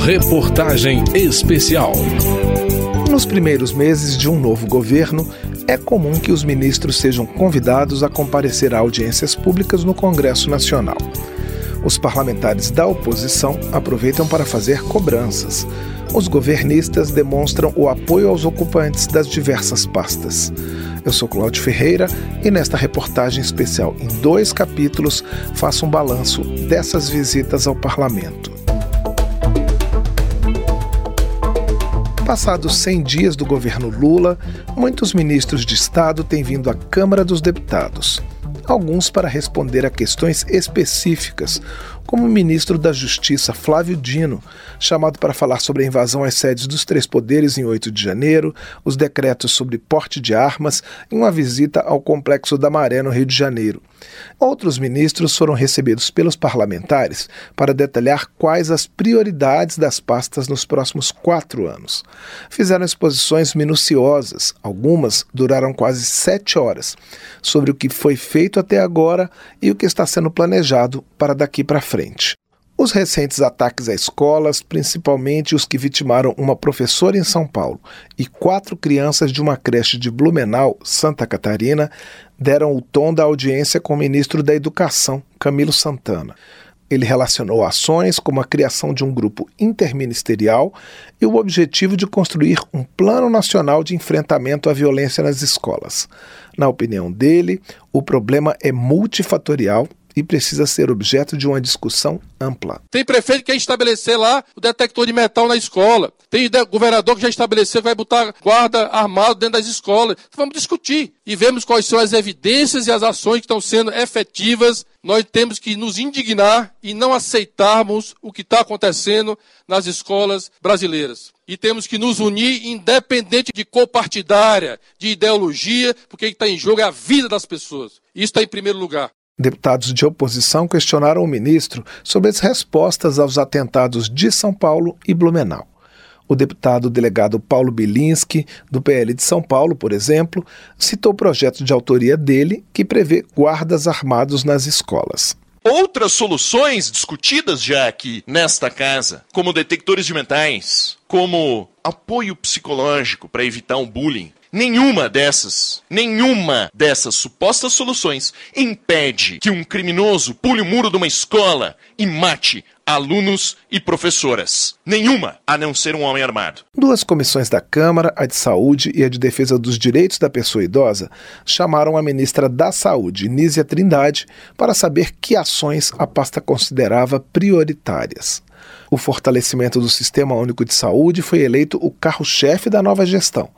Reportagem Especial. Nos primeiros meses de um novo governo, é comum que os ministros sejam convidados a comparecer a audiências públicas no Congresso Nacional. Os parlamentares da oposição aproveitam para fazer cobranças. Os governistas demonstram o apoio aos ocupantes das diversas pastas. Eu sou Cláudio Ferreira e nesta reportagem especial em dois capítulos faço um balanço dessas visitas ao parlamento. Passados 100 dias do governo Lula, muitos ministros de Estado têm vindo à Câmara dos Deputados. Alguns para responder a questões específicas, como o ministro da Justiça Flávio Dino, chamado para falar sobre a invasão às sedes dos três poderes em 8 de janeiro, os decretos sobre porte de armas e uma visita ao Complexo da Maré, no Rio de Janeiro. Outros ministros foram recebidos pelos parlamentares para detalhar quais as prioridades das pastas nos próximos quatro anos. Fizeram exposições minuciosas, algumas duraram quase sete horas, sobre o que foi feito até agora e o que está sendo planejado para daqui para frente frente. Os recentes ataques a escolas, principalmente os que vitimaram uma professora em São Paulo e quatro crianças de uma creche de Blumenau, Santa Catarina, deram o tom da audiência com o ministro da Educação, Camilo Santana. Ele relacionou ações como a criação de um grupo interministerial e o objetivo de construir um plano nacional de enfrentamento à violência nas escolas. Na opinião dele, o problema é multifatorial e precisa ser objeto de uma discussão ampla. Tem prefeito que quer estabelecer lá o detector de metal na escola. Tem governador que já estabeleceu que vai botar guarda armado dentro das escolas. Vamos discutir e vemos quais são as evidências e as ações que estão sendo efetivas. Nós temos que nos indignar e não aceitarmos o que está acontecendo nas escolas brasileiras. E temos que nos unir, independente de cor partidária, de ideologia, porque está em jogo é a vida das pessoas. Isso está em primeiro lugar. Deputados de oposição questionaram o ministro sobre as respostas aos atentados de São Paulo e Blumenau. O deputado delegado Paulo Bilinski, do PL de São Paulo, por exemplo, citou o projeto de autoria dele que prevê guardas armados nas escolas. Outras soluções discutidas já aqui nesta casa, como detectores de metais, como apoio psicológico para evitar um bullying, Nenhuma dessas, nenhuma dessas supostas soluções impede que um criminoso pule o muro de uma escola e mate alunos e professoras. Nenhuma, a não ser um homem armado. Duas comissões da Câmara, a de Saúde e a de Defesa dos Direitos da Pessoa Idosa, chamaram a ministra da Saúde, Nízia Trindade, para saber que ações a pasta considerava prioritárias. O fortalecimento do Sistema Único de Saúde foi eleito o carro-chefe da nova gestão,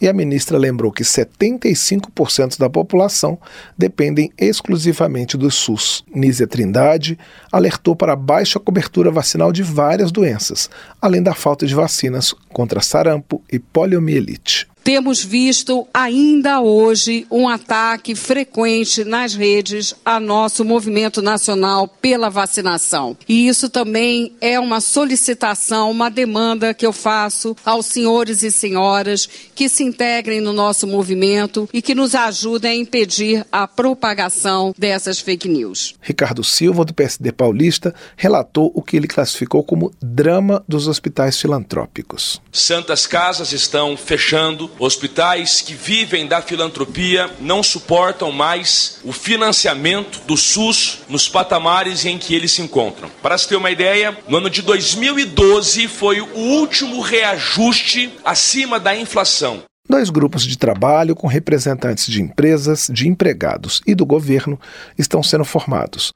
e a ministra lembrou que 75% da população dependem exclusivamente do SUS. Nízia Trindade alertou para a baixa cobertura vacinal de várias doenças, além da falta de vacinas contra sarampo e poliomielite temos visto ainda hoje um ataque frequente nas redes a nosso movimento nacional pela vacinação. E isso também é uma solicitação, uma demanda que eu faço aos senhores e senhoras que se integrem no nosso movimento e que nos ajudem a impedir a propagação dessas fake news. Ricardo Silva, do PSD paulista, relatou o que ele classificou como drama dos hospitais filantrópicos. Santas casas estão fechando Hospitais que vivem da filantropia não suportam mais o financiamento do SUS nos patamares em que eles se encontram. Para se ter uma ideia, no ano de 2012 foi o último reajuste acima da inflação. Dois grupos de trabalho com representantes de empresas, de empregados e do governo estão sendo formados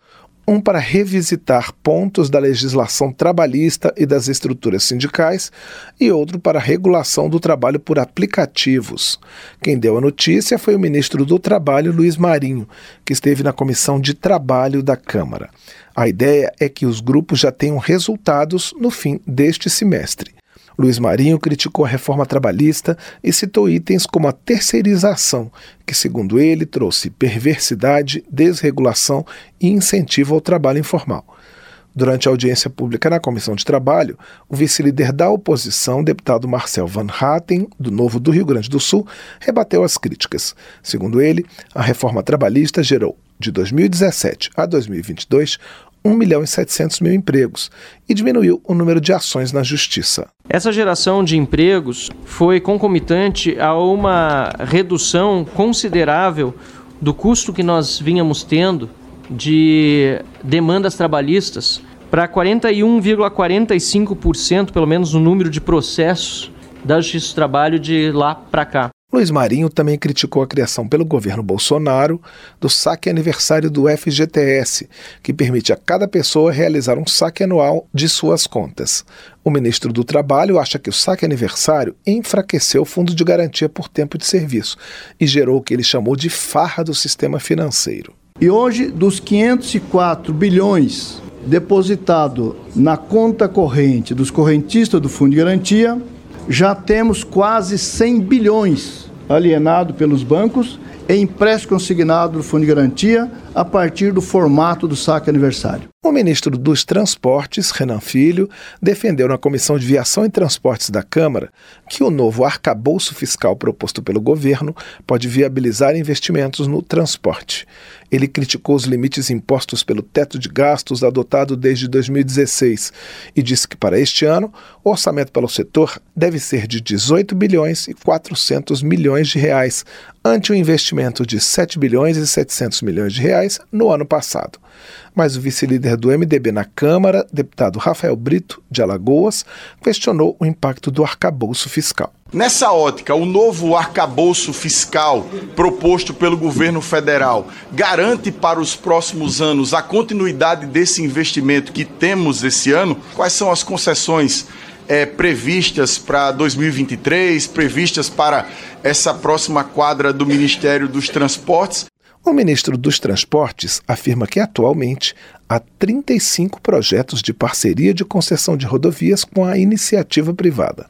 um para revisitar pontos da legislação trabalhista e das estruturas sindicais, e outro para regulação do trabalho por aplicativos. Quem deu a notícia foi o ministro do Trabalho, Luiz Marinho, que esteve na Comissão de Trabalho da Câmara. A ideia é que os grupos já tenham resultados no fim deste semestre. Luiz Marinho criticou a reforma trabalhista e citou itens como a terceirização, que, segundo ele, trouxe perversidade, desregulação e incentivo ao trabalho informal. Durante a audiência pública na Comissão de Trabalho, o vice-líder da oposição, deputado Marcel Van Hatten, do Novo do Rio Grande do Sul, rebateu as críticas. Segundo ele, a reforma trabalhista gerou, de 2017 a 2022, 1 milhão e 700 mil empregos e diminuiu o número de ações na justiça. Essa geração de empregos foi concomitante a uma redução considerável do custo que nós vínhamos tendo de demandas trabalhistas para 41,45%, pelo menos, no número de processos da Justiça do Trabalho de lá para cá. Luiz Marinho também criticou a criação pelo governo Bolsonaro do saque aniversário do FGTS, que permite a cada pessoa realizar um saque anual de suas contas. O ministro do Trabalho acha que o saque aniversário enfraqueceu o fundo de garantia por tempo de serviço e gerou o que ele chamou de farra do sistema financeiro. E hoje, dos 504 bilhões depositado na conta corrente dos correntistas do Fundo de Garantia, já temos quase 100 bilhões alienado pelos bancos em empréstimo consignado do Fundo de Garantia a partir do formato do saque aniversário. O ministro dos Transportes, Renan Filho, defendeu na Comissão de Viação e Transportes da Câmara que o novo arcabouço fiscal proposto pelo governo pode viabilizar investimentos no transporte. Ele criticou os limites impostos pelo teto de gastos adotado desde 2016 e disse que para este ano o orçamento pelo setor deve ser de 18 bilhões e 400 milhões de reais, ante um investimento de 7 bilhões e 700 milhões de reais no ano passado mas o vice-líder do MDB na Câmara, deputado Rafael Brito, de Alagoas, questionou o impacto do arcabouço fiscal. Nessa ótica, o novo arcabouço fiscal proposto pelo governo federal garante para os próximos anos a continuidade desse investimento que temos esse ano? Quais são as concessões é, previstas para 2023, previstas para essa próxima quadra do Ministério dos Transportes? O ministro dos Transportes afirma que atualmente há 35 projetos de parceria de concessão de rodovias com a iniciativa privada.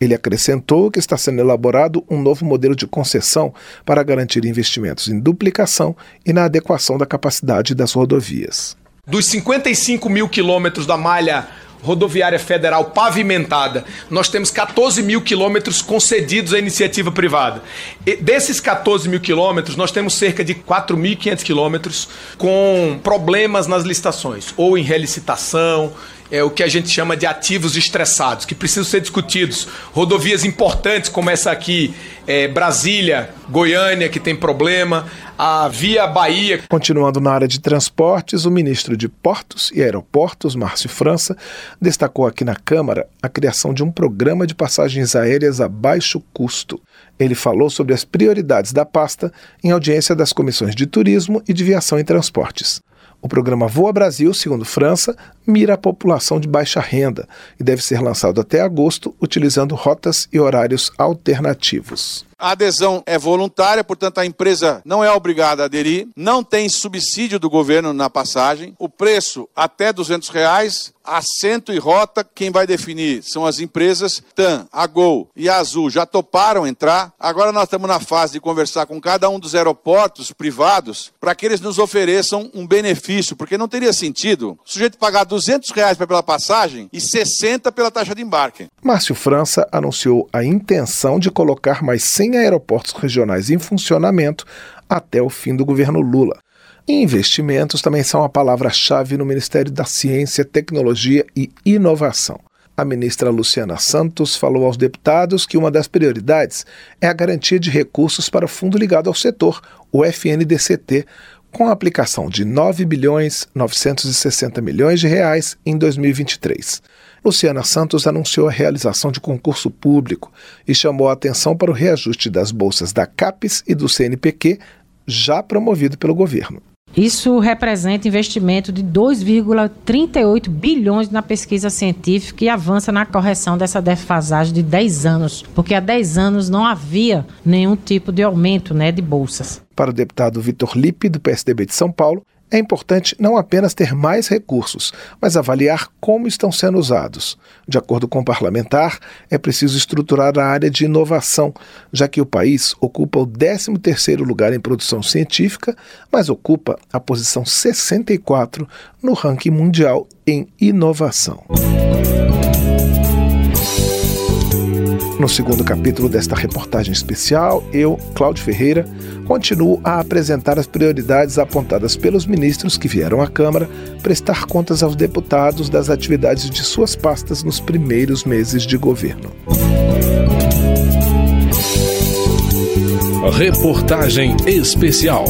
Ele acrescentou que está sendo elaborado um novo modelo de concessão para garantir investimentos em duplicação e na adequação da capacidade das rodovias. Dos 55 mil quilômetros da malha rodoviária federal pavimentada, nós temos 14 mil quilômetros concedidos à iniciativa privada. E desses 14 mil quilômetros, nós temos cerca de 4.500 quilômetros com problemas nas licitações, ou em relicitação, é o que a gente chama de ativos estressados, que precisam ser discutidos. Rodovias importantes, como essa aqui, é, Brasília, Goiânia, que tem problema, a Via Bahia. Continuando na área de transportes, o ministro de Portos e Aeroportos, Márcio França, destacou aqui na Câmara a criação de um programa de passagens aéreas a baixo custo. Ele falou sobre as prioridades da pasta em audiência das comissões de Turismo e de Viação e Transportes. O programa Voa Brasil, segundo França, mira a população de baixa renda e deve ser lançado até agosto, utilizando rotas e horários alternativos. A adesão é voluntária, portanto a empresa não é obrigada a aderir, não tem subsídio do governo na passagem, o preço até 200 reais, assento e rota, quem vai definir são as empresas. TAM, a Gol e a Azul já toparam entrar, agora nós estamos na fase de conversar com cada um dos aeroportos privados para que eles nos ofereçam um benefício, porque não teria sentido o sujeito pagar 200 reais pela passagem e 60 pela taxa de embarque. Márcio França anunciou a intenção de colocar mais 100 100 aeroportos regionais em funcionamento até o fim do governo Lula. investimentos também são a palavra-chave no Ministério da Ciência, Tecnologia e Inovação. A ministra Luciana Santos falou aos deputados que uma das prioridades é a garantia de recursos para o fundo ligado ao setor, o FNDCT, com a aplicação de 9 bilhões 960 milhões de reais em 2023. Luciana Santos anunciou a realização de concurso público e chamou a atenção para o reajuste das bolsas da CAPES e do CNPq, já promovido pelo governo. Isso representa investimento de 2,38 bilhões na pesquisa científica e avança na correção dessa defasagem de 10 anos, porque há 10 anos não havia nenhum tipo de aumento né, de bolsas. Para o deputado Vitor Lippe, do PSDB de São Paulo, é importante não apenas ter mais recursos, mas avaliar como estão sendo usados. De acordo com o parlamentar, é preciso estruturar a área de inovação, já que o país ocupa o 13º lugar em produção científica, mas ocupa a posição 64 no ranking mundial em inovação. No segundo capítulo desta reportagem especial, eu, Cláudio Ferreira, continuo a apresentar as prioridades apontadas pelos ministros que vieram à Câmara prestar contas aos deputados das atividades de suas pastas nos primeiros meses de governo. Reportagem especial.